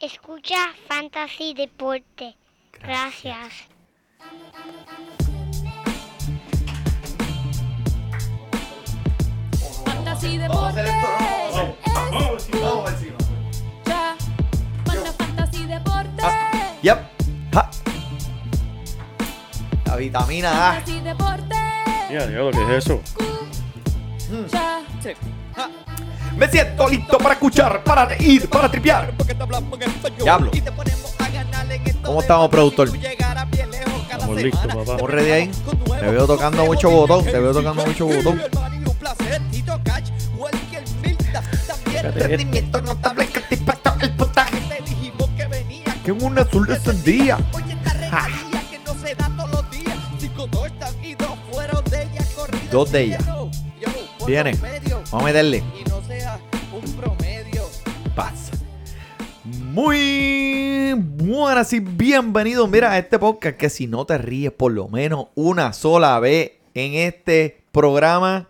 Escucha Fantasy Deporte. Gracias. Fantasy Deporte. Manda Fantasy Deporte. Yep. Ja. La vitamina A. Fantasy Deporte. Ya, diablo, ¿qué es eso? Me siento listo para escuchar, para reír, para tripear. Diablo. ¿Cómo estamos, productor? Estamos listos, papá. ¿Estamos ready ahí? Te veo tocando mucho botón, te veo tocando mucho botón. Rendimiento notable, que te impactó el potaje. Que en un azul descendía. Ja. Dos de ellas. Viene. Vamos a meterle. Muy buenas y bienvenidos. Mira, a este podcast que si no te ríes por lo menos una sola vez en este programa,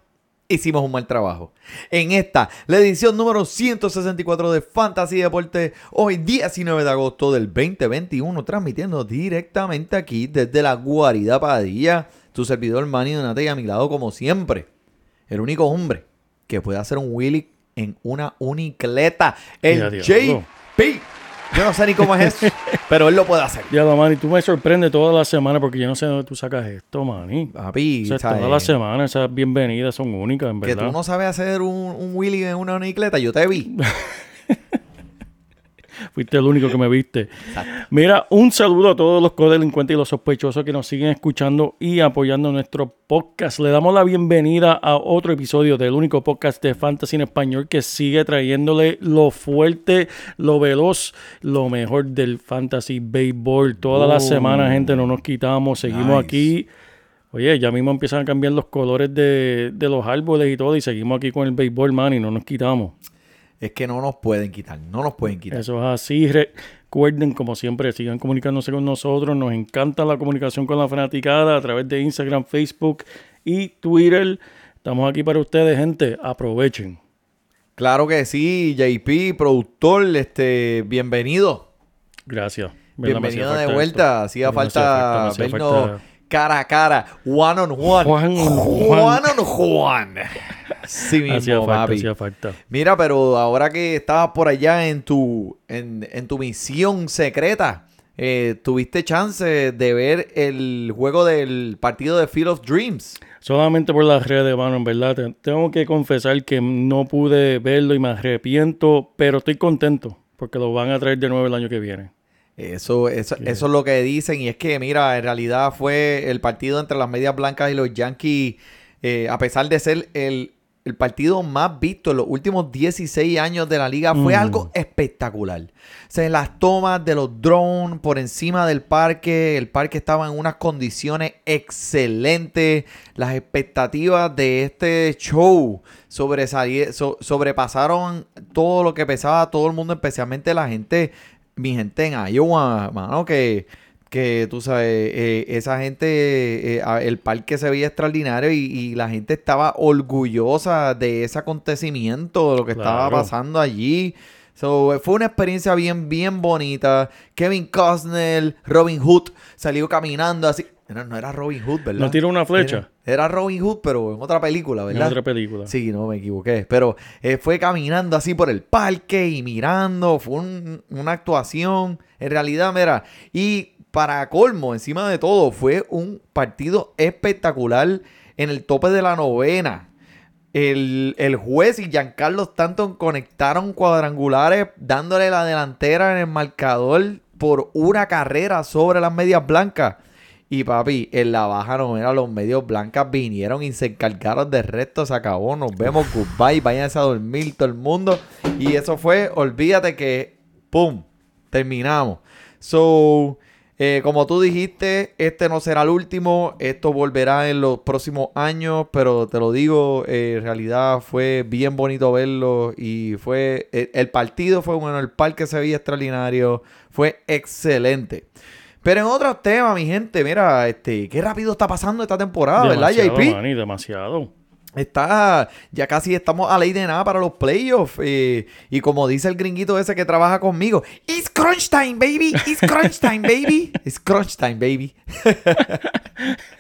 hicimos un mal trabajo. En esta, la edición número 164 de Fantasy Deporte, hoy 19 de agosto del 2021, transmitiendo directamente aquí desde la guarida Padilla, tu servidor Manny Donate y a mi lado como siempre, el único hombre que puede hacer un wheelie en una unicleta, el Ya, JP. Yo no sé ni cómo es eso, pero él lo puede hacer. Diablo, Manny, tú me sorprendes toda la semana porque yo no sé de dónde tú sacas esto, Manny. Papi, O sea, ¿sabes? todas las semanas esas bienvenidas son únicas, en que verdad. tú no sabes hacer un, un wheelie en una unicleta, yo te vi. Fuiste el único que me viste. Mira, un saludo a todos los codelincuentes y los sospechosos que nos siguen escuchando y apoyando nuestro podcast. Le damos la bienvenida a otro episodio del único podcast de Fantasy en español que sigue trayéndole lo fuerte, lo veloz, lo mejor del Fantasy Baseball. Todas las Oh. semanas, gente, no nos quitamos. Seguimos Nice. aquí. Oye, ya mismo empiezan a cambiar los colores de, de los árboles y todo, y seguimos aquí con el béisbol, man, y no nos quitamos. Es que no nos pueden quitar, no nos pueden quitar. Eso es así. Recuerden, como siempre, sigan comunicándose con nosotros. Nos encanta la comunicación con la fanaticada a través de Instagram, Facebook y Twitter. Estamos aquí para ustedes, gente. Aprovechen. Claro que sí, JP, productor, este, bienvenido. Gracias. Bienvenido de vuelta. Hacía falta vernos falta- cara a cara, one on one. Juan on Juan Juan. on one. Sí mismo, Hacía falta, papi. hacía falta. Mira, pero ahora que estabas por allá en tu, en, en tu misión secreta, eh, tuviste chance de ver el juego del partido de Field of Dreams. Solamente por las redes, mano, en verdad. te- Tengo que confesar que no pude verlo y me arrepiento, pero estoy contento porque lo van a traer de nuevo el año que viene. Eso, eso, eso es lo que dicen. Y es que, mira, en realidad fue el partido entre las medias blancas y los Yankees, eh, a pesar de ser el, el partido más visto en los últimos 16 años de la liga, fue Mm. algo espectacular. O sea, las tomas de los drones por encima del parque, el parque estaba en unas condiciones excelentes. Las expectativas de este show sobrepasaron todo lo que pensaba todo el mundo, especialmente la gente mi gente en Iowa, mano, que, que tú sabes, eh, esa gente, eh, el parque se veía extraordinario y, y la gente estaba orgullosa de ese acontecimiento, de lo que estaba pasando allí. So, fue una experiencia bien, bien bonita. Kevin Costner, Robin Hood, salió caminando así. No, no era Robin Hood, ¿verdad? ¿No tiró una flecha? Era, era Robin Hood, pero en otra película, En ¿verdad? otra película. Sí, no me equivoqué. Pero eh, fue caminando así por el parque y mirando. Fue un- una actuación. En realidad, mira. Y para colmo, encima de todo, fue un partido espectacular en el tope de la novena. El, el juez y Giancarlo Stanton conectaron cuadrangulares dándole la delantera en el marcador por una carrera sobre las medias blancas. Y papi, en la baja novena los medios blancas vinieron y se encargaron del resto, se acabó, nos vemos, goodbye, váyanse a dormir todo el mundo. Y eso fue, olvídate que, ¡pum!, terminamos. So, eh, como tú dijiste, este no será el último, esto volverá en los próximos años, pero te lo digo, eh, en realidad fue bien bonito verlo y fue, el, el partido fue bueno, el parque se veía extraordinario, fue excelente. Pero en otros temas, mi gente, mira, este, qué rápido está pasando esta temporada, ¿verdad, JP? Manny, demasiado. Está, ya casi estamos a ley de nada para los playoffs. eh, y como dice el gringuito ese que trabaja conmigo, It's crunch time, baby. It's crunch time, baby. It's crunch time, baby.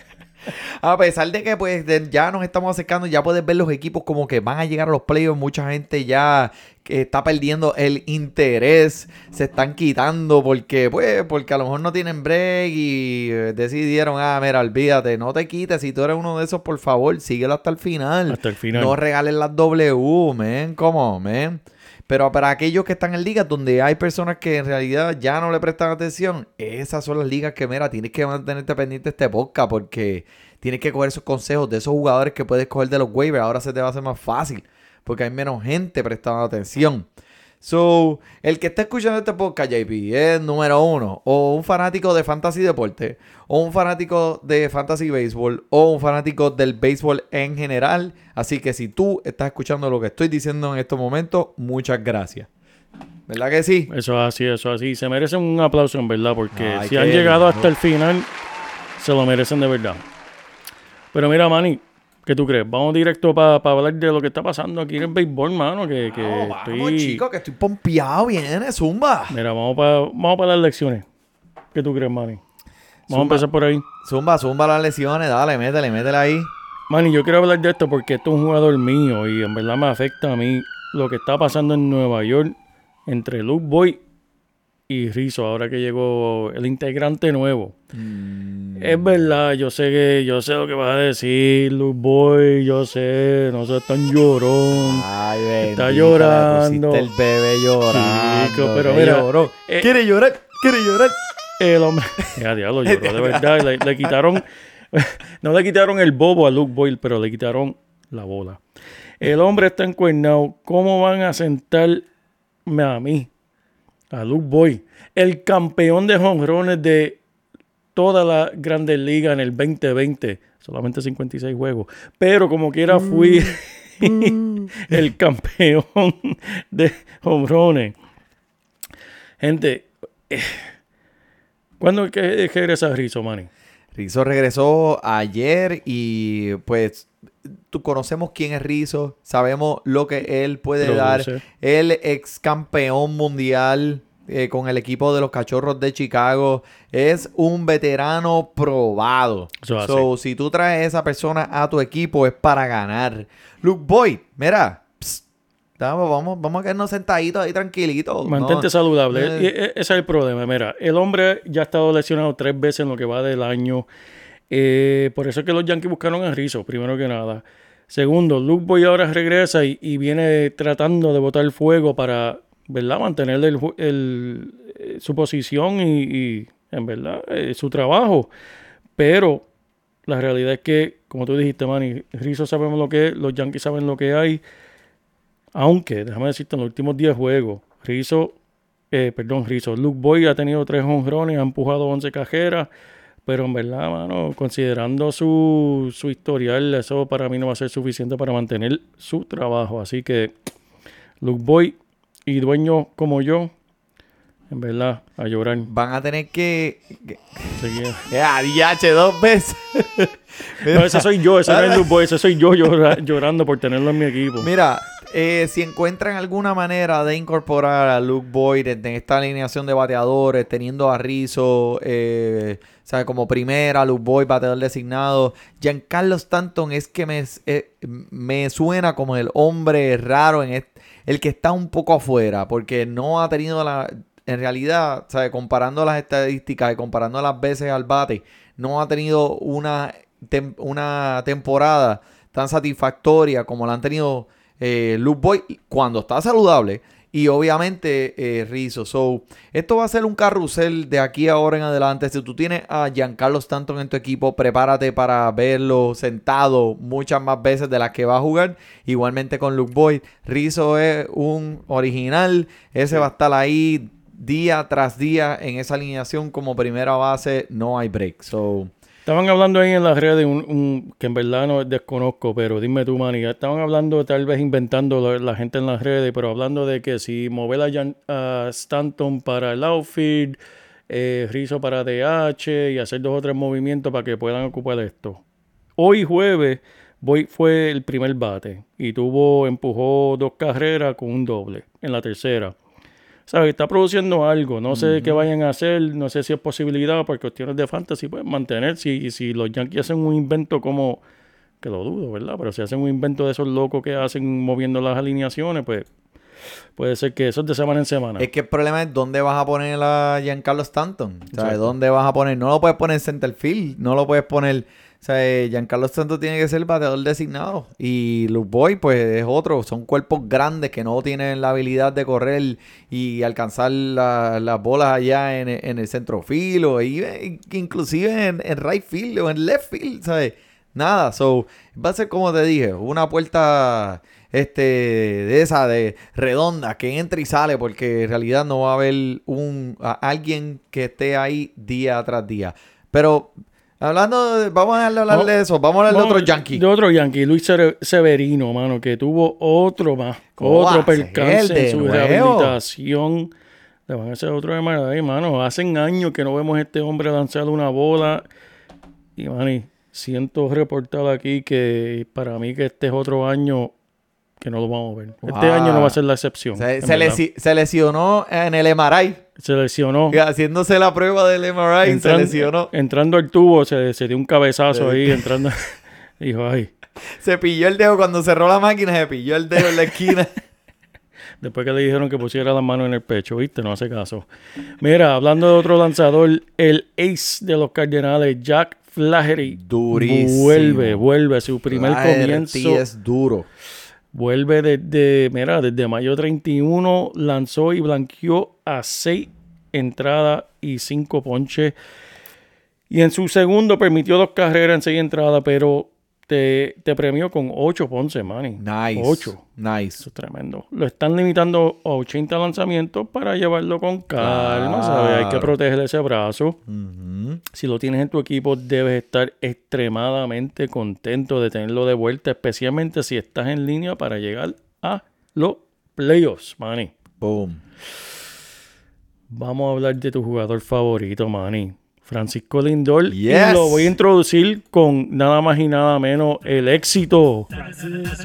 A pesar de que pues de- ya nos estamos acercando, ya puedes ver los equipos como que van a llegar a los playoffs. Mucha gente ya que está perdiendo el interés, se están quitando porque pues porque a lo mejor no tienen break y eh, decidieron, ah, mira, olvídate, no te quites, si tú eres uno de esos, por favor, síguelo hasta el final. Hasta el final. No regales las W, man, como, man. Pero para aquellos que están en ligas donde hay personas que en realidad ya no le prestan atención, esas son las ligas que, mira, tienes que mantenerte pendiente de este podcast porque tienes que coger esos consejos de esos jugadores que puedes coger de los waivers. Ahora se te va a hacer más fácil porque hay menos gente prestando atención. So, el que está escuchando este podcast, JP, es número uno, o un fanático de fantasy deporte, o un fanático de fantasy béisbol, o un fanático del béisbol en general. Así que si tú estás escuchando lo que estoy diciendo en estos momentos, muchas gracias. ¿Verdad que sí? Eso es así, eso es así. Se merecen un aplauso en verdad, porque Ay, si han llegado lindo. hasta el final, se lo merecen de verdad. Pero mira, Manny, ¿qué tú crees? Vamos directo para hablar de lo que está pasando aquí en el béisbol, mano. Que, que vamos, estoy... chicos, que estoy pompeado, viene, zumba. Mira, vamos para vamos para las lecciones. ¿Qué tú crees, Manny? Vamos a empezar por ahí. Zumba, zumba las lesiones, dale, métele, métele ahí. Manny, yo quiero hablar de esto porque esto es un jugador mío y en verdad me afecta a mí lo que está pasando en Nueva York entre Luke Boy y Rizzo, ahora que llegó el integrante nuevo. Es verdad, yo sé que yo sé lo que vas a decir, Luke Boy, yo sé, no seas tan llorón. Ay, bendita, Está llorando. el bebé llorando. Chico, pero mira, lloró. eh, quiere llorar, quiere llorar. El hombre, ya diablo, lloró de verdad. Le, le quitaron, no le quitaron el bobo a Luke Boyle, pero le quitaron la bola. El hombre está encuernado. ¿Cómo van a sentarme a mí, a Luke Boyle, el campeón de jonrones de toda la Grandes Ligas en el 2020? Solamente 56 juegos. Pero como quiera fui el campeón de jonrones. Gente, eh, ¿cuándo es que es que regresa Rizzo, Manny? Rizzo regresó ayer y pues tú conocemos quién es Rizzo, sabemos lo que él puede Produce. dar. El ex campeón mundial eh, con el equipo de los Cachorros de Chicago es un veterano probado. So, si tú traes a esa persona a tu equipo es para ganar. Luke Boyd, mira, vamos, vamos, vamos a quedarnos sentaditos ahí tranquilitos. Mantente ¿no? saludable. Eh. E- ese es el problema. Mira, el hombre ya ha estado lesionado tres veces en lo que va del año. Eh, por eso es que los Yankees buscaron a Rizzo, primero que nada. Segundo, Luke Boy ahora regresa y, y viene tratando de botar fuego para, ¿verdad? Mantener el el- eh, su posición y, y, en verdad, su trabajo. Pero la realidad es que, como tú dijiste, Manny, Rizzo sabemos lo que es, los Yankees saben lo que hay. Aunque, déjame decirte, en los últimos 10 juegos, Rizzo, eh, perdón, Rizzo, Luke Boy ha tenido 3 honrones, ha empujado 11 cajeras, pero en verdad, mano, considerando su, su historial, eso para mí no va a ser suficiente para mantener su trabajo. Así que, Luke Boy y dueños como yo, en verdad, a llorar. Van a tener que... Seguía. Ya, DH dos veces. No, ese soy yo, ese no es Luke Boy, ese soy yo llora- llorando por tenerlo en mi equipo. Mira, eh, si encuentran alguna manera de incorporar a Luke Boyd en esta alineación de bateadores, teniendo a Rizzo, eh, o como primera, Luke Boyd, bateador designado, Giancarlo Stanton es que me, eh, me suena como el hombre raro, en el que está un poco afuera, porque no ha tenido la... En realidad, ¿sabes? comparando las estadísticas y comparando las veces al bate, no ha tenido una, tem- una temporada tan satisfactoria como la han tenido eh, Luke Boy cuando está saludable y obviamente eh, Rizzo. So, esto va a ser un carrusel de aquí ahora en adelante. Si tú tienes a Giancarlo Stanton en tu equipo, prepárate para verlo sentado muchas más veces de las que va a jugar. Igualmente con Luke Boyd. Rizzo es un original. Ese va a estar ahí día tras día en esa alineación como primera base. No hay break. So, Estaban hablando ahí en las redes, un, que en verdad no desconozco, pero dime tú, Manny. Estaban hablando, tal vez inventando la, gente en las redes, pero hablando de que si mover a, Stanton para el outfield, eh, Rizzo para DH y hacer dos o tres movimientos para que puedan ocupar esto. Hoy jueves fue el primer bate y tuvo, empujó dos carreras con un doble en la tercera. ¿Sabes? Está produciendo algo. No sé qué vayan a hacer. No sé si es posibilidad por cuestiones de fantasy. Pueden mantener. Si, si los Yankees hacen un invento como. Que lo dudo, ¿verdad? Pero si hacen un invento de esos locos que hacen moviendo las alineaciones, pues. Puede ser que eso es de semana en semana. Es que el problema es dónde vas a poner a Giancarlo Stanton. ¿Sabes? ¿Dónde vas a poner? No lo puedes poner en center field. No lo puedes poner. O sea, eh, Giancarlo Stanton tiene que ser el bateador designado. Y Luke Boy, pues es otro. Son cuerpos grandes que no tienen la habilidad de correr y alcanzar la- las bolas allá en, en el centro field o ahí, eh, inclusive en, en right field o en left field, ¿sabes? Nada. So, va a ser como te dije, una puerta este de esa de redonda que entra y sale porque en realidad no va a haber un alguien que esté ahí día tras día. Pero hablando de, vamos a dejarle hablar No, de eso, vamos a hablar de otro yankee. De otro Yankee, Luis Severino, mano, que tuvo otro más, ¿Cómo va otro percance en su nuevo? rehabilitación. Le van a hacer otro de MRI, mano. Hacen años que no vemos a este hombre lanzar una bola. Y, mani, siento reportar aquí que para mí que este es otro año que no lo vamos a ver. Este año no va a ser la excepción. Se, se verdad. lesi- se lesionó en el MRI. Se lesionó. Haciéndose la prueba del MRI, Entran- se lesionó. Entrando al tubo, se, se dio un cabezazo ahí, entrando. Dijo, ay. Se pilló el dedo cuando cerró la máquina, se pilló el dedo en la esquina. Después que le dijeron que pusiera las manos en el pecho, ¿viste? No hace caso. Mira, hablando de otro lanzador, el ace de los Cardenales, Jack Flaherty. Durísimo. Vuelve, vuelve su primer Flaherty comienzo. es duro. Vuelve desde, mira, desde mayo 31, lanzó y blanqueó a seis entradas y cinco ponches. Y en su segundo permitió dos carreras en seis entradas, pero te, te premió con ocho ponches, Manny. Nice. Ocho. Nice. Eso es tremendo. Lo están limitando a 80 lanzamientos para llevarlo con calma, ¿sabes? Hay que proteger ese brazo. Si lo tienes en tu equipo, debes estar extremadamente contento de tenerlo de vuelta, especialmente si estás en línea para llegar a los playoffs, Manny. Boom. Vamos a hablar de tu jugador favorito, Manny. Francisco Lindor. Yes. Y lo voy a introducir con nada más y nada menos el éxito.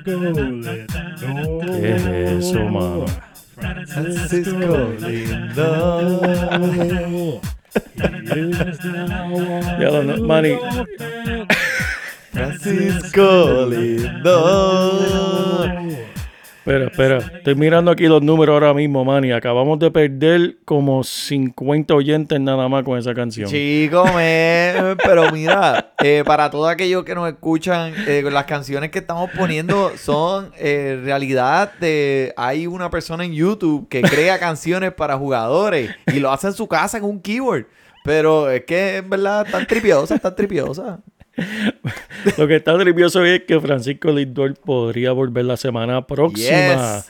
¿Qué es eso, mano? Francisco Lindor. Ya lo no- Manny, Francisco Lindor. Espera, espera. Estoy mirando aquí los números ahora mismo, Manny. Acabamos de perder como 50 oyentes nada más con esa canción. Chico, pero mira, eh, para todos aquellos que nos escuchan, eh, las canciones que estamos poniendo son eh, realidad de... Hay una persona en YouTube que crea canciones para jugadores y lo hace en su casa en un keyboard. Pero es que en verdad están tripiosas, están tripiosas. Lo que está nervioso es que Francisco Lindor podría volver la semana próxima. Yes.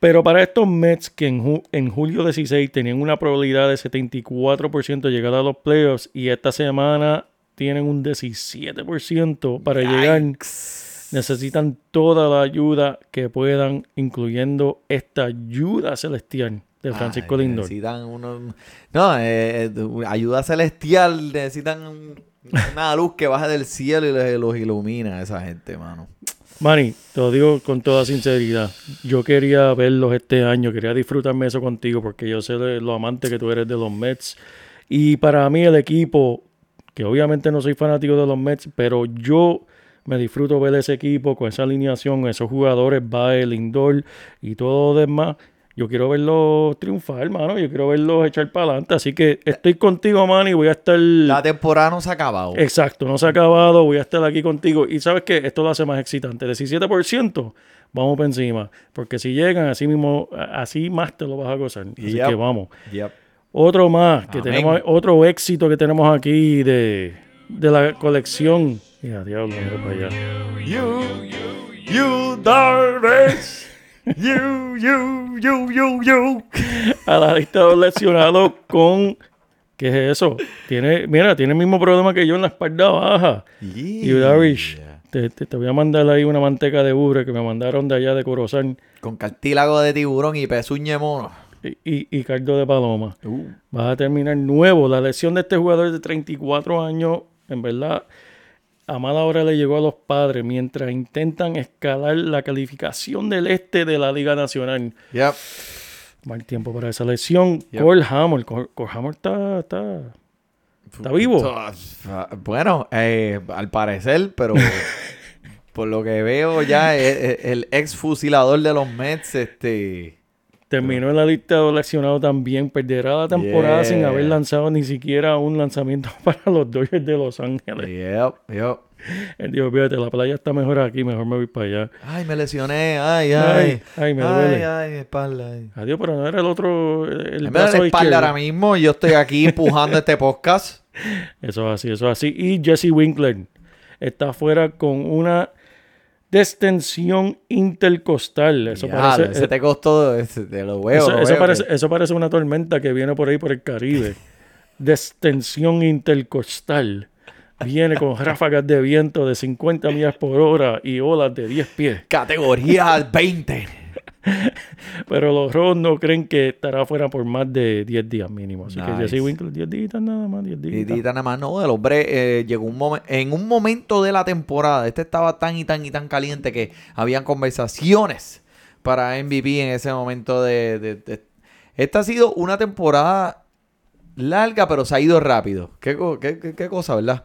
Pero para estos Mets que en, ju- en julio 16 tenían una probabilidad de 74% de llegar a los playoffs y esta semana tienen un 17% para llegar, necesitan toda la ayuda que puedan, incluyendo esta ayuda celestial de Francisco Ay, Lindor. Necesitan unos... No, eh, eh, ayuda celestial. Necesitan una luz que baje del cielo y los ilumina a esa gente, mano. Manny, te lo digo con toda sinceridad. Yo quería verlos este año, quería disfrutarme eso contigo porque yo sé lo amante que tú eres de los Mets. Y para mí el equipo, que obviamente no soy fanático de los Mets, pero yo me disfruto ver ese equipo con esa alineación, esos jugadores, Bae, Lindor y todo lo demás. Yo quiero verlos triunfar, hermano. Yo quiero verlos echar para adelante. Así que estoy contigo, Manny. Voy a estar... La temporada no se ha acabado. Exacto, no se ha acabado, voy a estar aquí contigo. Y sabes que esto lo hace más excitante. 17%, vamos por encima. Porque si llegan, así mismo, así más te lo vas a gozar. Así Yep. que vamos. Yep. Otro más, que Amén. tenemos, otro éxito que tenemos aquí de, de la colección. Mira, diablo, mira para allá. You, you, Darvish. You, you, you, you, you. A la lista de los lesionados con. ¿Qué es eso? Tiene, mira, tiene el mismo problema que yo en la espalda baja. Y Darvish, te, te, te voy a mandar ahí una manteca de ubre que me mandaron de allá de Corozal Con cartílago de tiburón y pezuña mono. y, y, y caldo de paloma. Uh. Vas a terminar nuevo. La lesión de este jugador de 34 años, en verdad, a mala hora le llegó a los padres mientras intentan escalar la calificación del este de la Liga Nacional. Yep. Mal tiempo para esa lesión. Yep. Cole Hammer. Cole, Cole Hammer está, está, está vivo. Bueno, eh, al parecer, pero por lo que veo ya, eh, eh, el ex fusilador de los Mets, este... Terminó en la lista de lesionados también. Perderá la temporada Yeah. sin haber lanzado ni siquiera un lanzamiento para los Dodgers de Los Ángeles. Yep, yep. Él dijo, fíjate, la playa está mejor aquí, mejor me voy para allá. Ay, me lesioné, ay, ay. Ay, ay, me duele. Ay, ay, mi espalda. ay. Adiós, pero no era el otro, el brazo la espalda ahora mismo, yo estoy aquí empujando este podcast. Eso es así, eso es así. Y Jesse Winkler está afuera con una distensión intercostal. Eso parece, ese te costó, ese, te lo veo. eso, lo eso veo parece, que- eso parece una tormenta que viene por ahí por el Caribe. Distensión intercostal. Viene con ráfagas de viento de 50 millas por hora y olas de 10 pies. Categoría 20. Pero los Rojos no creen que estará fuera por más de 10 días mínimo. Así que Nice. Jesse Winkler, 10 días nada más, 10 Y días. Nada más, no, el hombre eh, llegó un momento, en un momento de la temporada, este estaba tan y tan y tan caliente que habían conversaciones para MVP en ese momento de, de- de- Esta ha sido una temporada larga, pero se ha ido rápido. Qué, qué- qué- qué cosa, ¿verdad?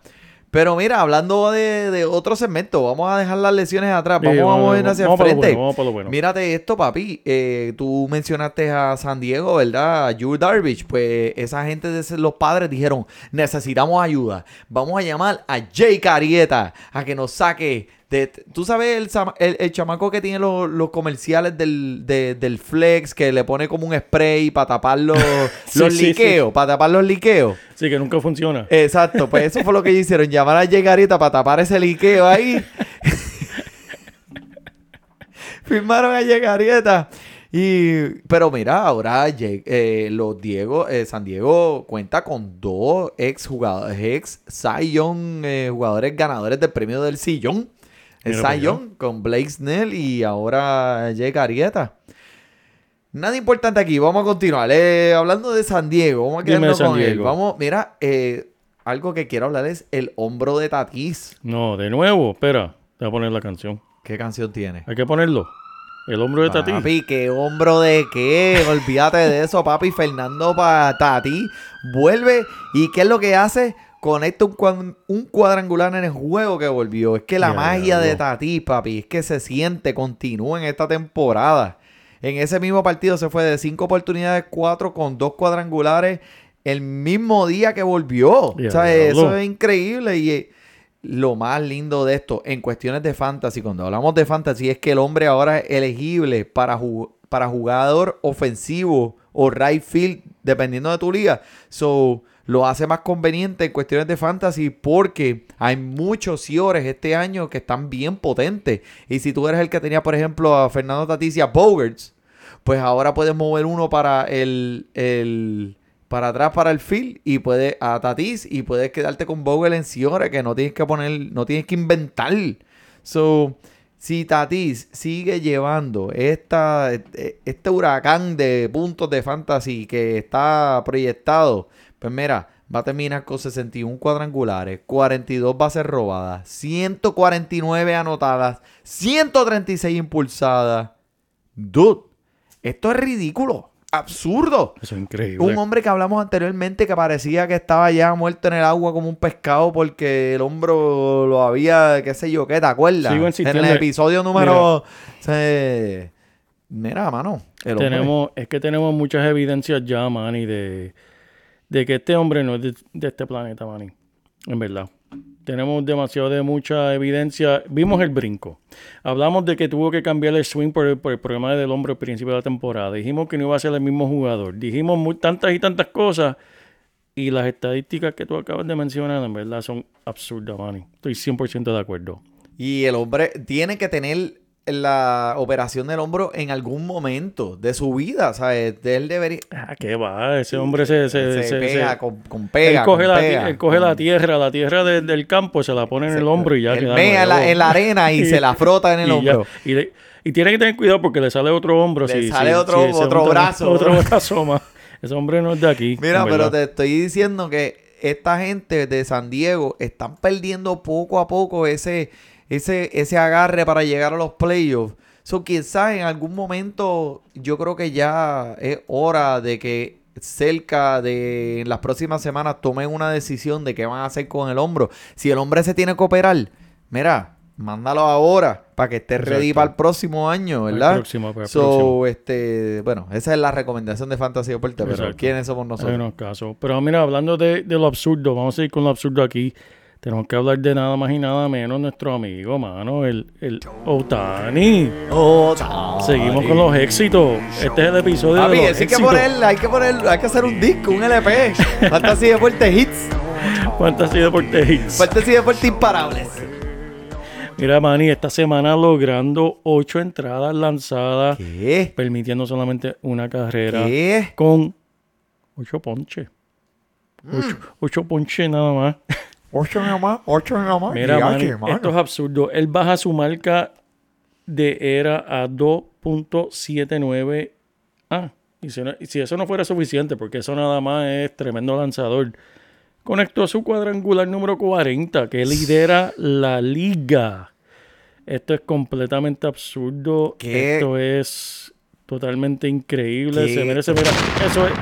Pero mira, hablando de, de otro segmento, vamos a dejar las lesiones atrás, vamos, Sí, a vamos- mover hacia el vamos frente. bueno, vamos bueno. Mírate esto, papi. Eh, tú mencionaste a San Diego, ¿verdad? A Yu Darvish. Pues esa gente de los padres dijeron, necesitamos ayuda. Vamos a llamar a Jay Carieta a que nos saque de... Tú sabes el, el, el chamaco que tiene los, los comerciales del, de- del Flex, que le pone como un spray para tapar los, Sí, los sí, sí. liqueos, para tapar los liqueos. Sí, que nunca funciona. Exacto, pues eso fue lo que ellos hicieron, llamar a Jay Carieta para tapar ese liqueo ahí. Firmaron a Jay Carieta. Y, pero mira, ahora eh, los Diego, eh, San Diego cuenta con dos ex jugadores, ex Young, eh, jugadores ganadores del premio del sillón. Young con Blake Snell y ahora Jay Carieta. Nada importante aquí, vamos a continuar. Eh, hablando de San Diego, vamos a quedarnos San con él. Diego. Vamos, mira, eh, algo que quiero hablar es el hombro de Tatis. No, de nuevo, espera, te voy a poner la canción. ¿Qué canción tiene? Hay que ponerlo. El hombro de Tati. Papi, ¿qué hombro de qué? Olvídate de eso, papi. Fernando para Tati vuelve y ¿qué es lo que hace? Conecta un, un cuadrangular en el juego que volvió. Es que la magia de. Tati, papi, es que se siente, continúa en esta temporada. En ese mismo partido se fue de cinco oportunidades, cuatro con dos cuadrangulares el mismo día que volvió. O sea, eso es increíble y lo más lindo de esto en cuestiones de fantasy, cuando hablamos de fantasy, es que el hombre ahora es elegible para, para jugador ofensivo o right field, dependiendo de tu liga. So, lo hace más conveniente en cuestiones de fantasy porque hay muchos Ciores este año que están bien potentes. Y si tú eres el que tenía, por ejemplo, a Fernando Tatis a Bogarts, pues ahora puedes mover uno para el, el- para atrás para el field y puedes a Tatis y puedes quedarte con Vogel en Ciore que no tienes que poner, no tienes que inventar. So, si Tatis sigue llevando esta, este huracán de puntos de fantasy que está proyectado, pues mira, va a terminar con 61 cuadrangulares, 42 bases robadas, 149 anotadas, 136 impulsadas. Dude, esto es ridículo, absurdo. Eso es increíble. Un hombre que hablamos anteriormente que parecía que estaba ya muerto en el agua como un pescado porque el hombro lo había, qué sé yo, ¿qué te acuerdas? Sigo en el episodio número... se- Mira, mano. tenemos, es que tenemos muchas evidencias ya, Manny, de, de que este hombre no es de, de este planeta, Manny. En verdad. Tenemos demasiado de mucha evidencia. Vimos el brinco. Hablamos de que tuvo que cambiar el swing por el, por el problema del hombro al principio de la temporada. Dijimos que no iba a ser el mismo jugador. Dijimos tantas y tantas cosas. Y las estadísticas que tú acabas de mencionar, en verdad, son absurdas, Manny. Estoy 100% de acuerdo. Y el hombre tiene que tener la operación del hombro en algún momento de su vida, ¿sabes? Él debería... Ah, ¿qué va? Ese hombre se... se, se, se- pega con, con pega, él coge, con la, pega. él coge la tierra, la tierra de- del campo, se la pone en el hombro y ya Él queda mea en la, nuevo. en la arena y, se la frota en el Y ya. hombro. Y, tiene que tener cuidado porque le sale otro hombro. Le si- sale si- otro- si otro brazo. Otro brazo más. Ese hombre no es de aquí. Mira, pero te estoy diciendo que esta gente de San Diego están perdiendo poco a poco ese, ese, ese agarre para llegar a los playoffs. So, quizás en algún momento yo creo que ya es hora de que cerca de en las próximas semanas tomen una decisión de qué van a hacer con el hombro. Si el hombre se tiene que operar, mira, mándalo ahora para que esté ready Exacto. para el próximo año, Para el ¿verdad? próximo, so, próximo. este, bueno, esa es la recomendación de Fantasy Deporte, pero Exacto. ¿quiénes somos nosotros? unos casos. Pero mira, hablando de, de lo absurdo, vamos a ir con lo absurdo aquí. Tenemos que hablar de nada más y nada menos nuestro amigo, mano, el, el Otani. Seguimos con los éxitos. Este es el episodio Papi, de los hay que éxitos. poner, hay que poner, hay que hacer un disco, un LP. Fantasy Deporte Hits. Fantasy Deportes Hits. Fantasy Deporte Imparables. Mira, Manny, esta semana logrando ocho entradas lanzadas, ¿Qué? permitiendo solamente una carrera ¿Qué? con ocho ponches. Mm. Ocho, ocho ponches nada más. Ocho nada más, ocho nada más. Mira, que, mano. esto es absurdo. Él baja su marca de era a 2.79. Ah, y si, no- y si eso no fuera suficiente, porque eso nada más es tremendo lanzador, conectó su cuadrangular número 40, que lidera la liga. Esto es completamente absurdo. ¿Qué? Esto es totalmente increíble. ¿Qué? Se merece, mira, eso es.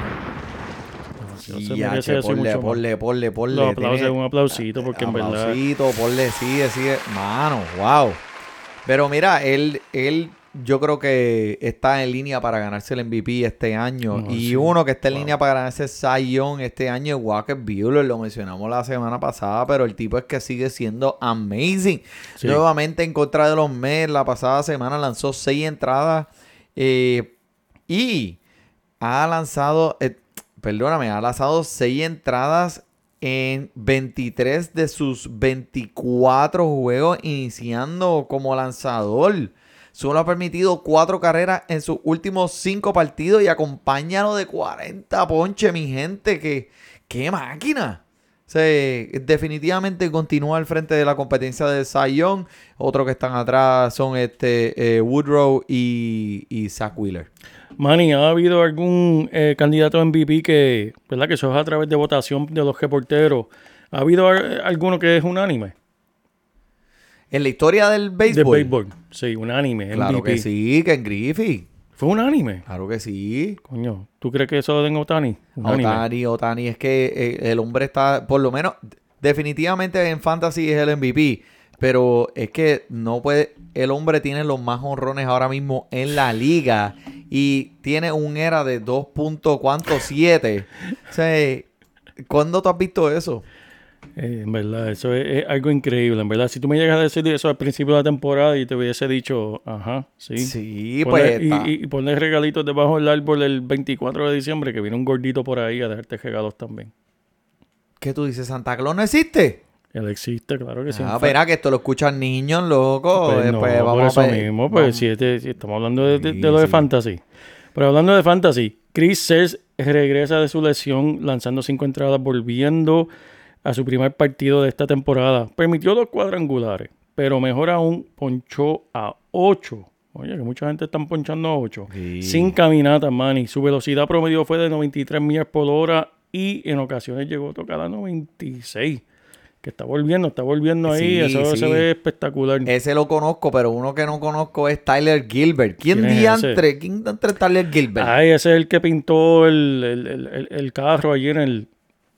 No, se Ya, che, eso ponle, mucho ponle, ponle, ponle. Los aplausos, Tiene- un aplausito, porque en verdad. Aplausito, ponle, sigue, sigue. Mano, wow. Pero mira, él, él, yo creo que está en línea para ganarse el MVP este año. No, y sí. uno que está en Wow. línea para ganarse Young este año es Walker Buehler. Lo mencionamos la semana pasada, pero el tipo es que sigue siendo amazing. Sí. Nuevamente en contra de los Mets, la pasada semana lanzó seis entradas eh, y ha lanzado, eh, perdóname, ha lanzado seis entradas en 23 de sus 24 juegos iniciando como lanzador. Solo ha permitido cuatro carreras en sus últimos cinco partidos y acompáñalo de 40 ponche, mi gente. Que, ¡Qué máquina! O sea, definitivamente continúa al frente de la competencia de Young. Otros que están atrás son este eh, Woodrow y, y Zach Wheeler. Manny, ¿ha habido algún eh, candidato a MVP que, ¿verdad? Que eso es a través de votación de los reporteros? ¿Ha habido alguno que es unánime? En la historia del De béisbol. béisbol. Sí, unánime. Claro MVP. que sí, Ken Griffey. ¿Fue unánime? Claro que sí. Coño, ¿tú crees que eso lo den Otani? Otani, Otani, es que eh, el hombre está, por lo menos, definitivamente en Fantasy es el MVP. Pero es que no puede, el hombre tiene los más honrones ahora mismo en la liga y tiene un era de 2.7. o sea, ¿cuándo tú has visto eso? Eh, en verdad, eso es, es algo increíble. En verdad, si tú me llegas a decir eso al principio de la temporada y te hubiese dicho, ajá, sí. Sí, Ponle- pues. y, y, ponle regalitos debajo del árbol el 24 de diciembre, que viene un gordito por ahí a dejarte regalos también. ¿Qué tú dices? ¿Santa Claus no existe? Él existe, claro que sí. Ah, verá que esto lo escuchan niños, loco. Pues Eh, no, pues por eso a mismo, pues si, este- si estamos hablando de, de- Sí, de lo de fantasy. Pero hablando de fantasy, Chris Sales regresa de su lesión lanzando cinco entradas, volviendo a su primer partido de esta temporada. Permitió dos cuadrangulares, pero mejor aún, ponchó a ocho. Oye, que mucha gente están ponchando a ocho. Sí. Sin caminatas, Manny. Su velocidad promedio fue de 93 millas por hora y en ocasiones llegó a tocar a 96. Que está volviendo, está volviendo ahí. Sí, Eso sí. se ve espectacular. Ese lo conozco, pero uno que no conozco es Tyler Gilbert. ¿Quién ¿Quién es diantre? ¿Quién diantre es Tyler Gilbert? Ay, ese es el que pintó el, el- el- el- carro allí en el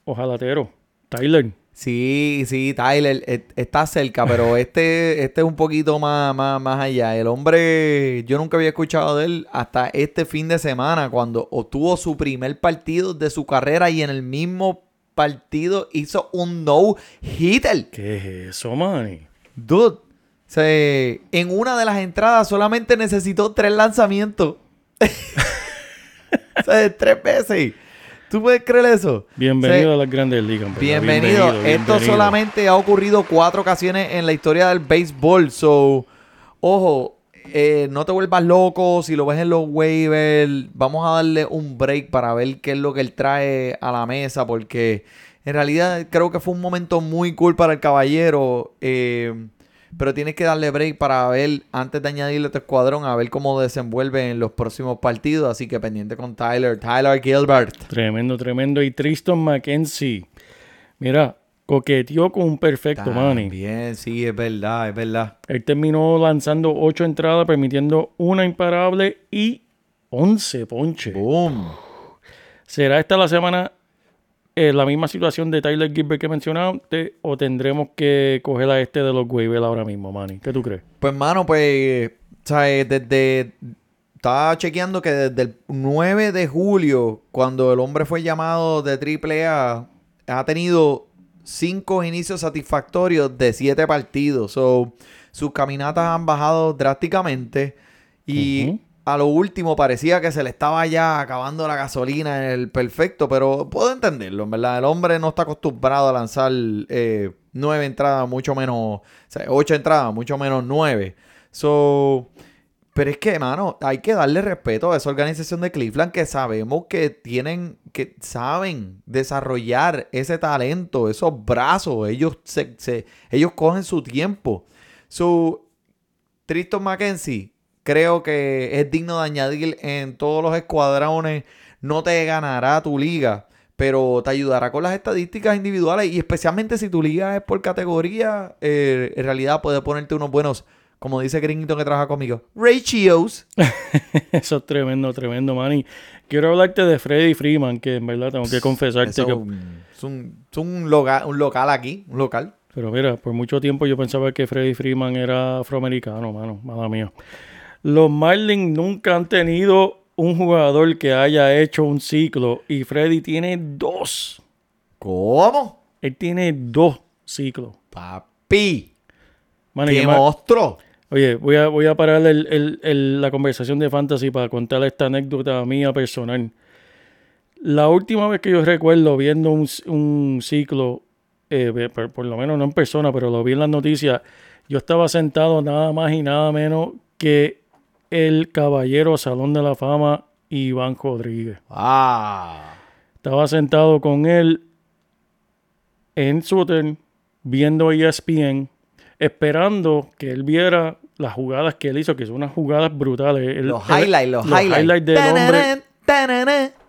ojalatero. Tyler. Sí, sí, Tyler eh, está cerca, pero este, este es un poquito más, más, más allá. El hombre, yo nunca había escuchado de él hasta este fin de semana, cuando obtuvo su primer partido de su carrera y en el mismo partido hizo un no-hitter. ¿Qué es eso, Manny? Dude, se, en una de las entradas solamente necesitó tres lanzamientos. o sea, tres veces. ¿Tú puedes creer eso? Bienvenido O a las grandes ligas. ¿verdad? Bienvenido. Esto bienvenido. solamente ha ocurrido cuatro ocasiones en la historia del béisbol. So, ojo, eh, no te vuelvas loco. Si lo ves en los waivers, vamos a darle un break para ver qué es lo que él trae a la mesa. Porque en realidad creo que fue un momento muy cool para el caballero. eh, pero tienes que darle break para ver, antes de añadirle a tu escuadrón, a ver cómo desenvuelve en los próximos partidos. Así que pendiente con Tyler. Tyler Gilbert. Tremendo, tremendo. Y Tristan McKenzie. Mira, coqueteó con un perfecto, Manny. Bien, sí, es verdad, es verdad. Él terminó lanzando ocho entradas, permitiendo una imparable y 11 ponches. Boom. ¿Será esta la semana eh, la misma situación de Tyler Gilbert que mencionaste o tendremos que coger a este de los waivers ahora mismo, Manny? ¿Qué tú crees? Pues, mano, pues, ¿sabes? Desde. Estaba chequeando que desde el 9 de julio, cuando el hombre fue llamado de AAA, ha tenido cinco inicios satisfactorios de siete partidos. So, sus caminatas han bajado drásticamente. Y a lo último parecía que se le estaba ya acabando la gasolina en el perfecto. Pero puedo entenderlo, en verdad. El hombre no está acostumbrado a lanzar eh, nueve entradas, mucho menos. O sea, ocho entradas, mucho menos nueve. So. Pero es que, mano, hay que darle respeto a esa organización de Cleveland que sabemos que tienen, que saben desarrollar ese talento, esos brazos. Ellos, se, ellos cogen su tiempo. So, Tristan McKenzie, creo que es digno de añadir en todos los escuadrones. No te ganará tu liga, pero te ayudará con las estadísticas individuales. Y especialmente si tu liga es por categoría, eh, en realidad puede ponerte unos buenos, como dice Gringuito que trabaja conmigo, ratios. Eso es tremendo, tremendo, Manny. Quiero hablarte de Freddy Freeman, que en verdad tengo que confesarte Eso que... es un, es un loga- un local aquí, un local. Pero mira, por mucho tiempo yo pensaba que Freddy Freeman era afroamericano, mano, mala mía. Los Marlins nunca han tenido un jugador que haya hecho un ciclo y Freddy tiene dos. ¿Cómo? Él tiene dos ciclos. Papi, Mano, qué monstruo. Oye, voy a, voy a parar el- el- el- la conversación de fantasy para contar esta anécdota mía personal. La última vez que yo recuerdo viendo un, un ciclo, eh, por, por lo menos no en persona, pero lo vi en las noticias, yo estaba sentado nada más y nada menos que el caballero Salón de la Fama Iván Rodríguez. Ah. Estaba sentado con él en su hotel, viendo ESPN, esperando que él viera las jugadas que él hizo, que son unas jugadas brutales. Él- Los highlights, los, highlights. del hombre.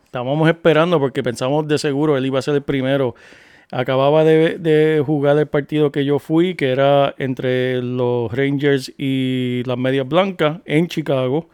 Estábamos esperando porque pensamos de seguro él iba a ser el primero. Acababa de, de jugar el partido que yo fui, que era entre los Rangers y las Medias Blancas en Chicago.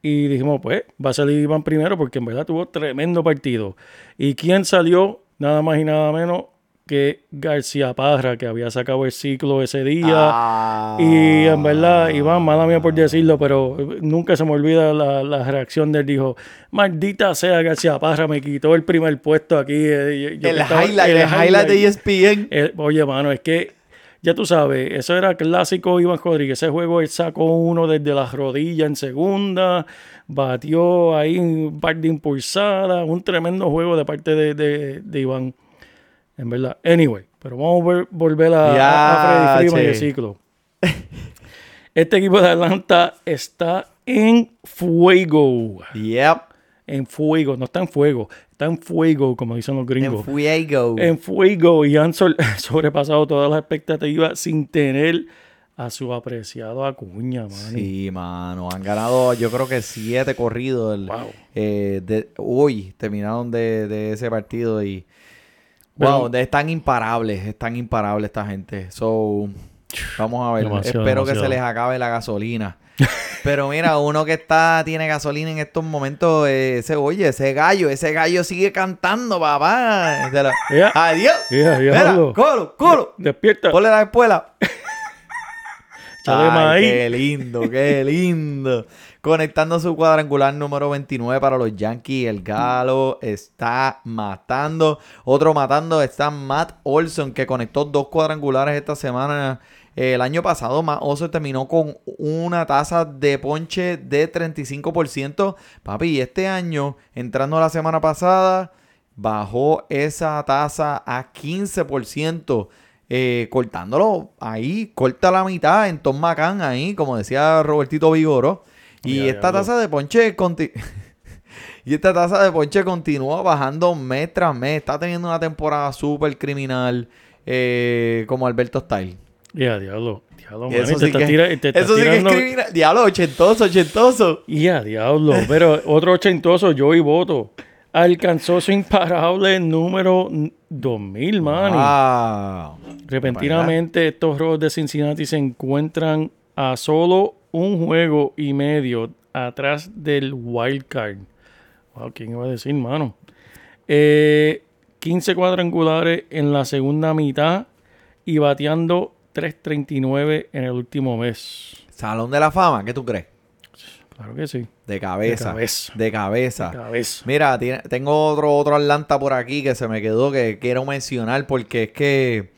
Y dijimos, pues, va a salir Iván primero porque en verdad tuvo tremendo partido. ¿Y quién salió? Nada más y nada menos que García Parra, que había sacado el ciclo ese día. Ah. Y en verdad, Iván, mala mía por decirlo, pero nunca se me olvida la, la reacción de él. Dijo, maldita sea García Parra, me quitó el primer puesto aquí. eh, yo- El estaba- highlight, el highlight de ESPN. Eh, oye, mano, es que, ya tú sabes, eso era clásico Iván Rodríguez. Ese juego él sacó uno desde las rodillas en segunda, batió ahí un par de impulsadas, un tremendo juego de parte de, de- de Iván. En verdad. Anyway, pero vamos a vol- volver a, Ya, Freddy Freeman y el ciclo. Este equipo de Atlanta está en fuego. Yep. En fuego, no está en fuego, está en fuego, como dicen los En gringos fuego. en fuego y han sobrepasado todas las expectativas sin tener a su apreciado Acuña, mano. Sí, mano. Han ganado, yo creo que siete corridos. el- Wow. eh, de, uy, terminaron de, de ese partido y. Pero- wow, de- están imparables. Están imparables esta gente. So, vamos a ver. Demasiado, Espero que se les acabe la gasolina. Pero mira, uno que está tiene gasolina en estos momentos, eh, ese, oye, ese gallo, ese gallo sigue cantando, papá. La-. Adiós. Ya, Mira, diablo. colo, colo. Despierta. Ponle la espuela. Ay, ahí. qué lindo, qué lindo. Conectando su cuadrangular número 29 para los Yankees. El Galo está matando. Otro matando está Matt Olson, que conectó dos cuadrangulares esta semana. El año pasado, Matt Olson terminó con una tasa de ponche de 35%. Papi, y este año, entrando la semana pasada, bajó esa tasa a 15%. Eh, cortándolo ahí, corta la mitad en Tom McCann ahí, como decía Robertito Vigoro. Y esta tasa de ponche y esta tasa de ponche continúa bajando mes tras mes. Está teniendo una temporada súper criminal eh, como Alberto Style. Ya, diablo. Diablo, Eso man, sí que- tira- sí es criminal. Diablo, ochentoso, ochentoso. Ya, diablo. Pero otro ochentoso, yo y voto. Alcanzó su imparable número 2000, Manny. Wow. Repentinamente, estos Rojos de Cincinnati se encuentran a solo un juego y medio atrás del wild card. Wow, ¿quién iba a decir, mano? Eh, 15 cuadrangulares en la segunda mitad y bateando 3.39 en el último mes. Salón de la fama, ¿qué tú crees? Claro que sí. De cabeza. De cabeza. De cabeza. Cabeza. Mira, tiene- tengo otro, otro Atlanta por aquí que se me quedó que quiero mencionar porque es que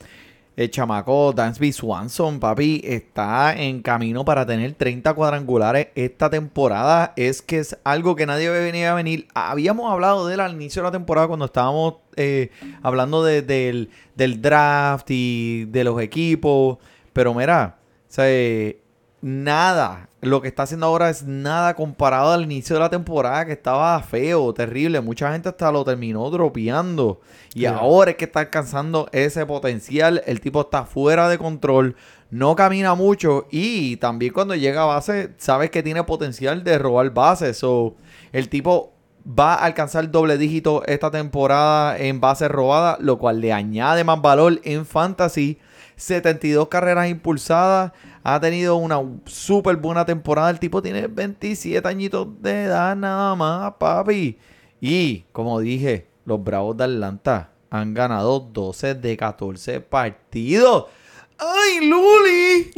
el chamaco Dansby Swanson, papi, está en camino para tener 30 cuadrangulares esta temporada. Es que es algo que nadie venía a venir. Habíamos hablado de él al inicio de la temporada cuando estábamos eh, hablando de- del, del draft y de los equipos. Pero mira, o sea, eh, nada. Lo que está haciendo ahora es nada comparado al inicio de la temporada que estaba feo, terrible. Mucha gente hasta lo terminó dropeando. Y ahora es que está alcanzando ese potencial. El tipo está fuera de control. No camina mucho. Y también cuando llega a base, sabes que tiene potencial de robar bases. So, el tipo va a alcanzar doble dígito esta temporada en bases robadas, lo cual le añade más valor en fantasy. 72 carreras impulsadas. Ha tenido una súper buena temporada. El tipo tiene 27 añitos de edad nada más, papi. Y, como dije, los Bravos de Atlanta han ganado 12 de 14 partidos. ¡Ay, Luli!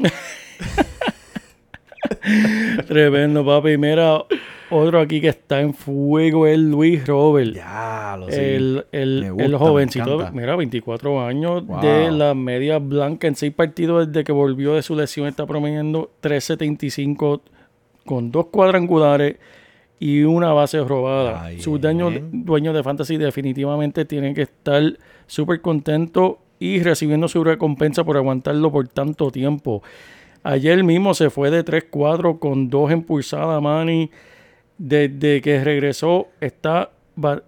Tremendo, papi. Mira, otro aquí que está en fuego es Luis Robert. Ya, lo El, el, gusta, el me jovencito, mira, 24 años Wow. de la media blanca en seis partidos desde que volvió de su lesión. Está promediando 3.75 con dos cuadrangulares y una base robada. Ay, Sus daños- dueños de fantasy definitivamente tienen que estar súper contentos y recibiendo su recompensa por aguantarlo por tanto tiempo. Ayer mismo se fue de 3-4 con dos impulsadas, Manny. Desde que regresó, está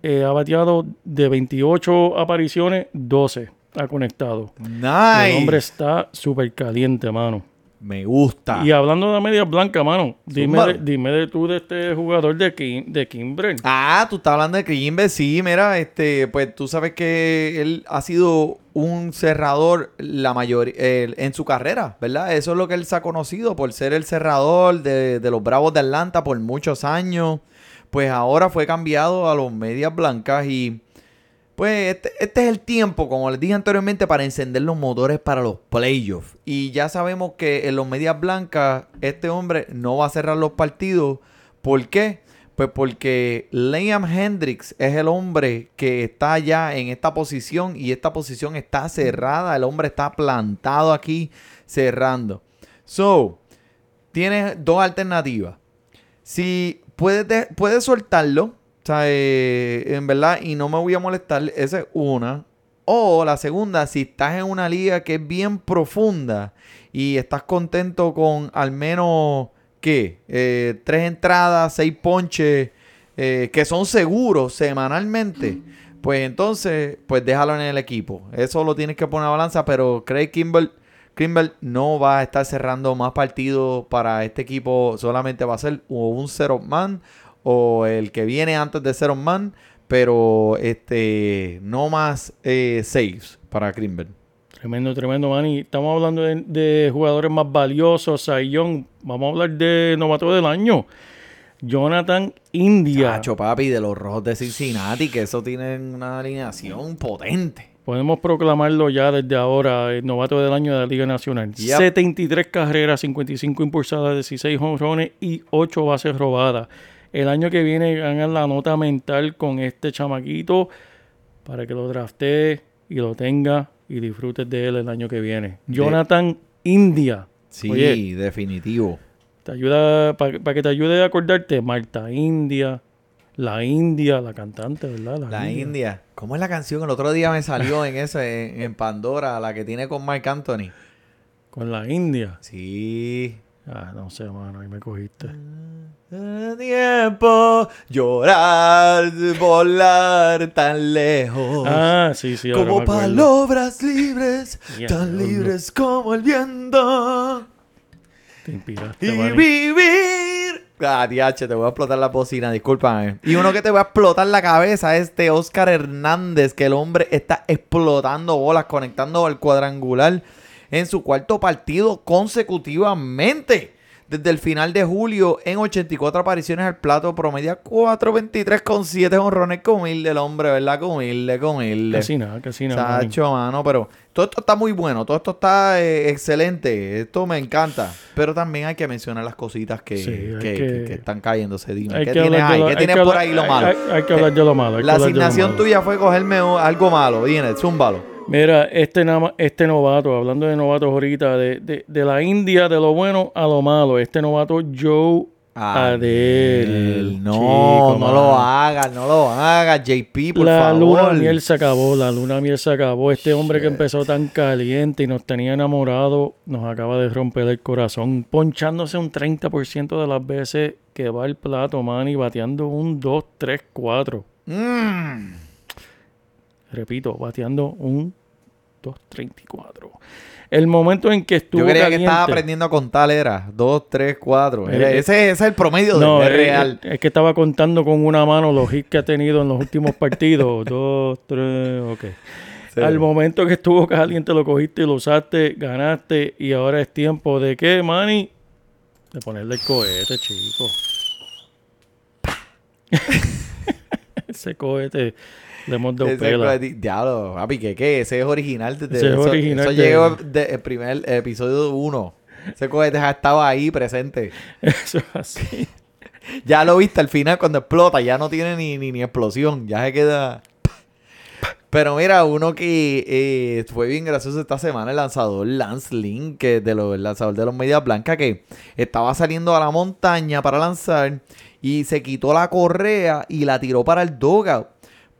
eh, ha bateado de 28 apariciones, 12 ha conectado. Nice. El hombre está súper caliente, mano. Me gusta. Y hablando de medias blancas, mano, dime, de, dime de tú de este jugador de, Kim, de Kimbrel. Ah, tú estás hablando de Kimber, sí, mira, este, pues tú sabes que él ha sido un cerrador la mayoría en su carrera, ¿verdad? Eso es lo que él se ha conocido por ser el cerrador de, de los Bravos de Atlanta por muchos años. Pues ahora fue cambiado a los medias blancas y pues este, este es el tiempo, como les dije anteriormente, para encender los motores para los playoffs. Y ya sabemos que en los medias blancas este hombre no va a cerrar los partidos. ¿Por qué? Pues porque Liam Hendricks es el hombre que está ya en esta posición y esta posición está cerrada. El hombre está plantado aquí cerrando. So, tienes dos alternativas. Si puedes, de- puedes soltarlo, sea, eh, en verdad, y no me voy a molestar, esa es una. O la segunda, si estás en una liga que es bien profunda y estás contento con al menos, ¿qué? Eh, tres entradas, seis ponches, eh, que son seguros semanalmente, pues entonces, pues déjalo en el equipo. Eso lo tienes que poner a balanza, pero Craig Kimball, Kimball no va a estar cerrando más partidos para este equipo. Solamente va a ser o un zero man o el que viene antes de zero man, pero este no más eh, saves para Kimball. Tremendo, tremendo, Manny. Estamos hablando de, de jugadores más valiosos, Young. Vamos a hablar de novato del año. Jonathan India. Chacho, papi, de los rojos de Cincinnati, que eso tiene una alineación potente. Podemos proclamarlo ya desde ahora, el novato del año de la Liga Nacional. Yep. 73 carreras, 55 impulsadas, 16 jonrones y 8 bases robadas. El año que viene ganan la nota mental con este chamaquito para que lo draftee y lo tenga y disfrutes de él el año que viene. Jonathan India. Sí, Oye, definitivo. te ayuda para que te ayude a acordarte Marta India, la India, la cantante, ¿verdad? La India. ¿Cómo es la canción? El otro día me salió en ese, en, en Pandora, la que tiene con Mark Anthony. Con la India. Sí. Ah, no sé, mano, ahí me cogiste. El tiempo llorar, volar tan lejos. Ah, sí, sí, ahora como me acuerdo. palabras libres, Ya, tan diablo. libres como el viento. Te inspiraste, Y Manny. vivir Ah, diache, te voy a explotar la bocina, discúlpame. Y uno que te va a explotar la cabeza es este Oscar Hernández, que el hombre está explotando bolas, conectando al cuadrangular en su cuarto partido consecutivamente. Desde el final de julio, en 84 apariciones al plato, promedia 4.23 con 7 honrones con humilde el hombre, ¿verdad? Con humilde, con humilde. Casi nada, casi nada. Sacho, mano, pero todo esto está muy bueno, todo esto está eh, excelente, esto me encanta. Pero también hay que mencionar las cositas que, Sí, hay que, que- que- que están cayéndose. Dime, ¿qué que tienes ahí? ¿Qué tienes por ahí lo malo? Hay, hay que hablar de lo malo. La lo asignación malo. tuya fue cogerme algo malo. Dime, zúmbalo. Mira, este, este novato, hablando de novatos ahorita, de, de, de la India, de lo bueno a lo malo, este novato Joe Adel. No, Chico, no lo hagas, no lo hagas, JP, por la favor. luna miel se acabó, la luna miel se acabó. Este hombre que empezó tan caliente y nos tenía enamorado, nos acaba de romper el corazón, ponchándose un 30% de las veces que va al plato, man, y bateando un 2, 3, 4. Mm. Repito, bateando un 2.34. El momento en que estuvo Yo creía caliente, que estaba aprendiendo a contar, era 2, 3, 4. Eh, Ese, ese es el promedio No, real. es que estaba contando con una mano los hits que ha tenido en los últimos partidos. Dos, tres, ok. Sí. Al momento que estuvo caliente lo cogiste y lo usaste, ganaste y ahora es tiempo de qué, Manny? De ponerle el cohete, chico. Ese cohete le hemos dado Ese pela. co- Diablo, papi, ¿qué qué? Ese es original. Desde, Ese es eso, original eso de- llegó del primer episodio 1. Ese cohete ya estaba ahí presente. Eso es así. Ya lo viste al final cuando explota, ya no tiene ni, ni, ni explosión, ya se queda. Pero mira, uno que eh, fue bien gracioso esta semana, el lanzador Lance Lynn, que es de los, el lanzador de los Medias Blancas, que estaba saliendo a la montaña para lanzar y se quitó la correa y la tiró para el dugout.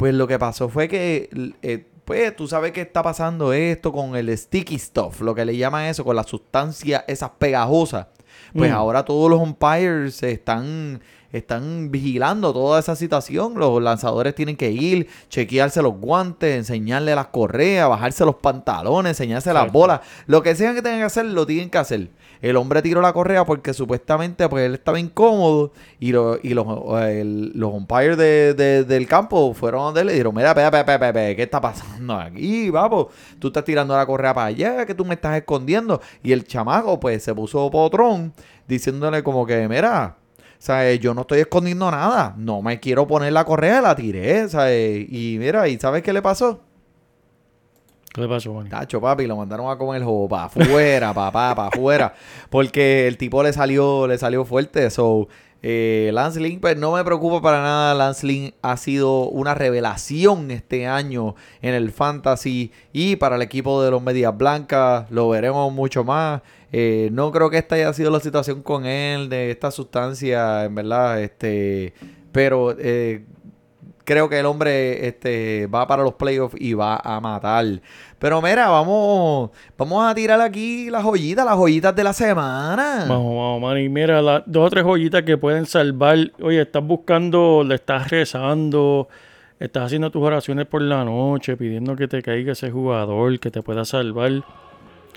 Pues lo que pasó fue que, eh, pues tú sabes que está pasando esto con el sticky stuff, lo que le llaman eso, con la sustancia esas pegajosas. Pues Mm. ahora todos los umpires están, están vigilando toda esa situación. Los lanzadores tienen que ir, chequearse los guantes, enseñarle las correas, bajarse los pantalones, enseñarse las bolas. Lo que sean que tengan que hacer, lo tienen que hacer. El hombre tiró la correa porque supuestamente pues, él estaba incómodo y, lo- y los, el- los umpires de- de- del campo fueron donde él y le dijeron, mira, pe, pe, pe, ¿qué está pasando aquí, vamos? Tú estás tirando la correa para allá, que tú me estás escondiendo. Y el chamaco pues se puso potrón diciéndole como que, mira, ¿sabes? Yo no estoy escondiendo nada. No me quiero poner la correa, la tiré, ¿sabes? Y mira, ¿y sabes qué le pasó? ¿Qué le pasó, Manny? Tacho, papi, lo mandaron a comer jugo para afuera, papá, para afuera. Porque el tipo le salió, le salió fuerte. So, eh, Lance Lynn, pues no me preocupa para nada. Lance Lynn ha sido una revelación este año en el fantasy y para el equipo de los Medias Blancas. Lo veremos mucho más. Eh, no creo que esta haya sido la situación con él, de esta sustancia, en verdad. Este, pero eh, creo que el hombre este, va para los playoffs y va a matar. Pero mira, vamos, vamos a tirar aquí las joyitas, las joyitas de la semana. Vamos, vamos, Manny. Mira, las dos o tres joyitas que pueden salvar. Oye, estás buscando, le estás rezando, estás haciendo tus oraciones por la noche, pidiendo que te caiga ese jugador, que te pueda salvar.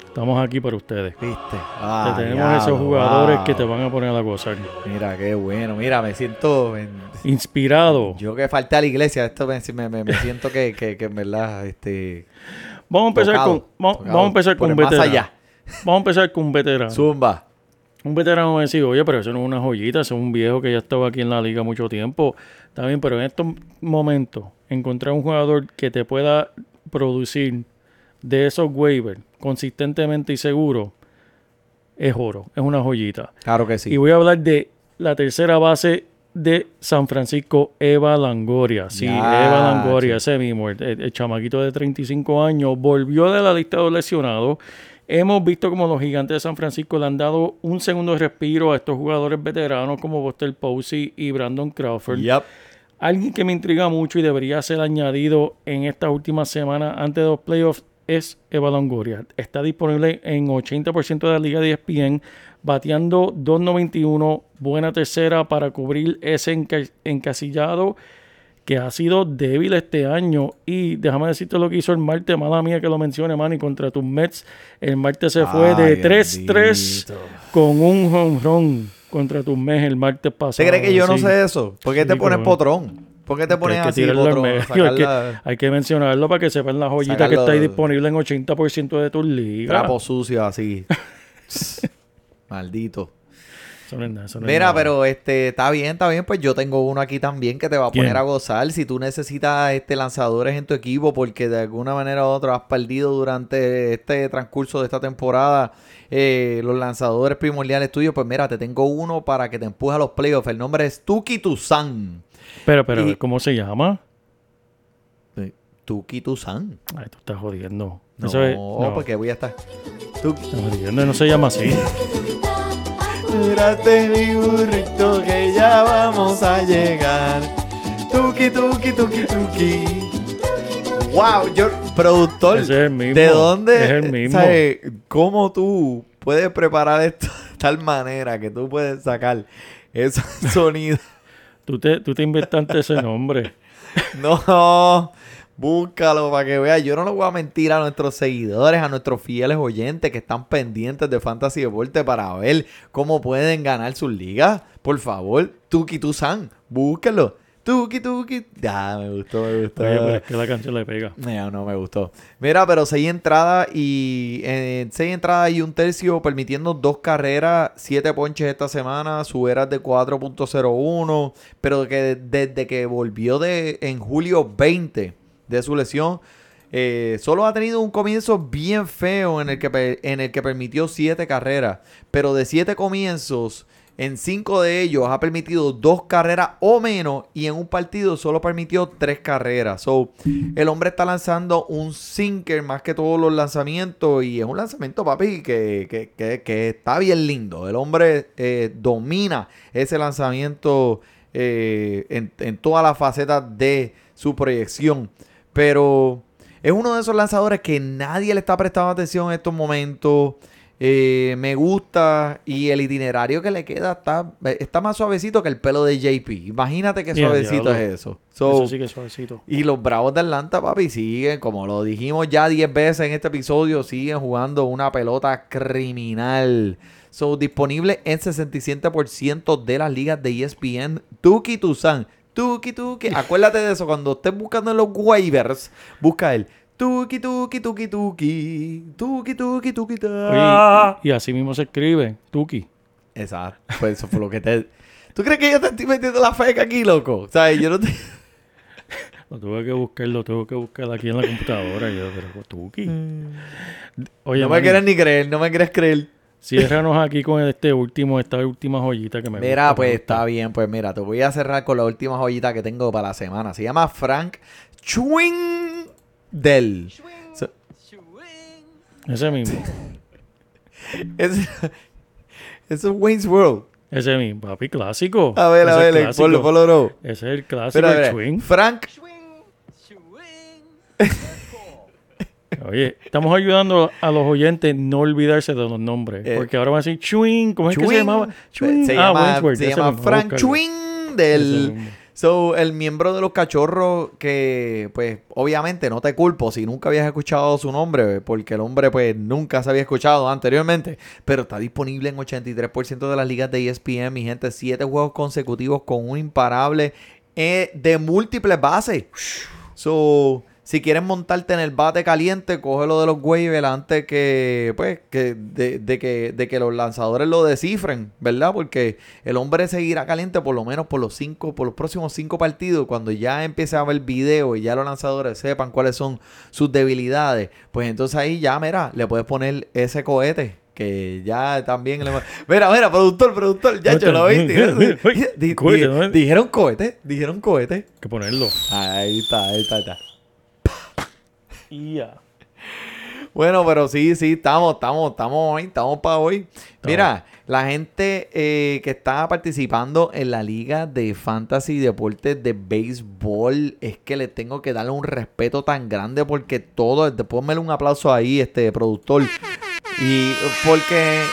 Estamos aquí para ustedes. ¿Viste? Te Ah, tenemos diablo, esos jugadores wow. que te van a poner a gozar. Mira, qué bueno. Mira, me siento... en- Inspirado. Yo que falté a la iglesia, esto me, me- me- me siento que, que, que en verdad, este... Vamos a empezar tocado, con, vamos, tocado vamos a empezar con un más veterano. allá. Vamos a empezar con un veterano. Zumba. Un veterano me decía, oye, pero eso no es una joyita, eso es un viejo que ya estaba aquí en la liga mucho tiempo. Está bien, pero en estos momentos, encontrar un jugador que te pueda producir de esos waivers consistentemente y seguro es oro, es una joyita. Claro que sí. Y voy a hablar de la tercera base de San Francisco, Eva Langoria. Sí, Ya, Eva Langoria, ese mismo, el, el- chamaquito de 35 años, volvió de la lista de los lesionados. Hemos visto como los gigantes de San Francisco le han dado un segundo respiro a estos jugadores veteranos como Buster Posey y Brandon Crawford. Yep. Alguien que me intriga mucho y debería ser añadido en estas últimas semanas antes de los playoffs es Eva Longoria. Está disponible en 80% de la liga de ESPN, bateando 2.91, buena tercera para cubrir ese enca- encasillado que ha sido débil este año. Y déjame decirte lo que hizo el martes, mala mía que lo mencione, Manny, contra tus Mets. El martes se fue Ay, de 3-3 bendito. con un home run. contra tus mes el martes pasado. ¿Usted cree que yo no sé eso? ¿Por qué te pones potrón? ¿Por qué te Hay pones que así Sacar hay, que, hay que mencionarlo para que sepan la joyita que está ahí disponible en 80% de tus ligas. Trapo sucio así. Maldito. Eso no es nada, eso no es Mira, nada. pero este está bien, está bien, pues yo tengo uno aquí también que te va a ¿Quién? poner a gozar. Si tú necesitas este lanzadores en tu equipo porque de alguna manera u otra has perdido durante este transcurso de esta temporada eh, los lanzadores primordiales tuyos, pues mira, te tengo uno para que te empuje a los playoffs. El nombre es Tuki Tuzan. Pero, pero, y- ¿cómo se llama? Tuki Tuzan. Ay, tú estás jodiendo. No, Eso es- no, porque voy a estar. Tuki. estás jodiendo, no se llama así. Mírate mi burrito que ya vamos a llegar. Tuki, tuki, tuki, tuki. Wow, yo, productor. Ese es el mismo, ¿De dónde? es el mismo. ¿sabes? ¿Cómo tú puedes preparar esto de tal manera que tú puedes sacar esos sonidos? Tú te, tú te inventaste ese nombre. No, búscalo para que veas. Yo no le voy a mentir a nuestros seguidores, a nuestros fieles oyentes que están pendientes de Fantasy Deporte para ver cómo pueden ganar sus ligas. Por favor, Tuki Tuzan, búsquelo. Tuki Tuki. Ya, me gustó, me gustó. Oye, pero es que la canción le pega. No, no me gustó. Mira, pero seis entradas y eh, seis entradas y un tercio permitiendo dos carreras, siete ponches esta semana, su era de 4.01, pero que desde que volvió de en julio 20 de su lesión, eh, solo ha tenido un comienzo bien feo en el que en el que permitió siete carreras, pero de siete comienzos en cinco de ellos ha permitido dos carreras o menos y en un partido solo permitió tres carreras. So, el hombre está lanzando un sinker más que todos los lanzamientos y es un lanzamiento, papi, que, que- que- que está bien lindo. El hombre eh, domina ese lanzamiento eh, en, en todas las facetas de su proyección. Pero es uno de esos lanzadores que nadie le está prestando atención en estos momentos. Eh, me gusta y el itinerario que le queda está, está más suavecito que el pelo de JP. Imagínate qué suavecito es eso. So, Eso sí que es suavecito. y los Bravos de Atlanta, papi, siguen, como lo dijimos ya 10 veces en este episodio, siguen jugando una pelota criminal. So, disponible en 67% de las ligas de ESPN. Tuki Tuzan. Tuki Tuki. Acuérdate de eso. Cuando estés buscando en los waivers, busca el Tuki Tuki Tuki Tuki. Tuki Tuki Tuki ta. Oye, y así mismo se escribe, Tuki. Exacto. Pues eso fue lo que te. ¿Tú crees que yo te estoy metiendo la feca aquí, loco? O sea, yo no te. Lo tuve que buscar, lo tuve que buscar aquí en la computadora. Y yo, pero Tuki. Oye, no me quieres ni creer, no me quieres creer. Ciérranos aquí con este último, esta última joyita que me Mira, gusta, pues me gusta. está bien, pues mira, te voy a cerrar con la última joyita que tengo para la semana. Se llama Frank Schwing del. So- Ese mismo, es, eso es Wayne's World. ese mismo, papi, clásico. A ver, a ver, clásico. ponlo, ponlo, bro. Ese es el clásico, Espera, el swing. Frank, Oye, estamos ayudando a los oyentes no olvidarse de los nombres. Eh, porque ahora van a decir Chwing. ¿Cómo es que se llamaba? Schwing. se ah, llama, Wainsworth, se llama Frank Ese del. So, el miembro de los cachorros que, pues, obviamente no te culpo si nunca habías escuchado su nombre, porque el hombre, pues, nunca se había escuchado anteriormente, pero está disponible en 83% de las ligas de ESPN, mi gente, siete juegos consecutivos con un imparable eh, de múltiples bases. So, si quieres montarte en el bate caliente, cógelo de los waivers antes que, pues, que de, de que, de que los lanzadores lo descifren, ¿verdad? Porque el hombre seguirá caliente por lo menos por los cinco, por los próximos cinco partidos, cuando ya empiece a ver video y ya los lanzadores sepan cuáles son sus debilidades, pues entonces ahí ya, mira, le puedes poner ese cohete. Que ya también le... Mira, mira, productor, productor, ya yo lo viste. Dijeron cohete, dijeron cohete. Hay que ponerlo. Ahí está, ahí está, ahí está. Bueno, pero sí, sí, estamos, estamos, estamos hoy, estamos para hoy. Mira, la gente eh, que está participando en la liga de fantasy deportes de béisbol, es que le tengo que darle un respeto tan grande porque todo, ponmele un aplauso ahí, este productor. Y porque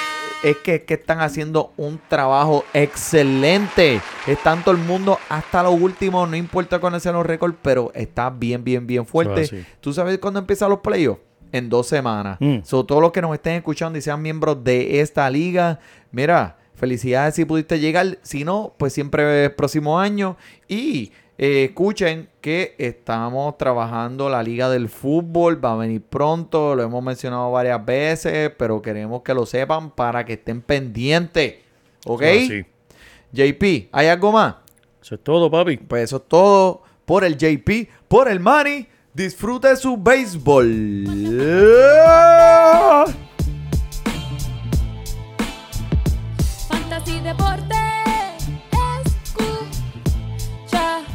es que, es que están haciendo un trabajo excelente. Están todo el mundo hasta lo último, no importa cuáles sean los récords, pero está bien, bien, bien fuerte. ¿Tú sabes cuándo empiezan los playoffs? En dos semanas. Mm. So, todos los que nos estén escuchando y sean miembros de esta liga, mira, felicidades si pudiste llegar. Si no, pues siempre próximo año. Y eh, escuchen que estamos trabajando la Liga del Fútbol. Va a venir pronto. Lo hemos mencionado varias veces. Pero queremos que lo sepan para que estén pendientes. ¿Ok? Ah, sí. JP, ¿hay algo más? Eso es todo, papi. Pues eso es todo por el JP, por el Manny. Disfrute su béisbol. Fantasy Deporte.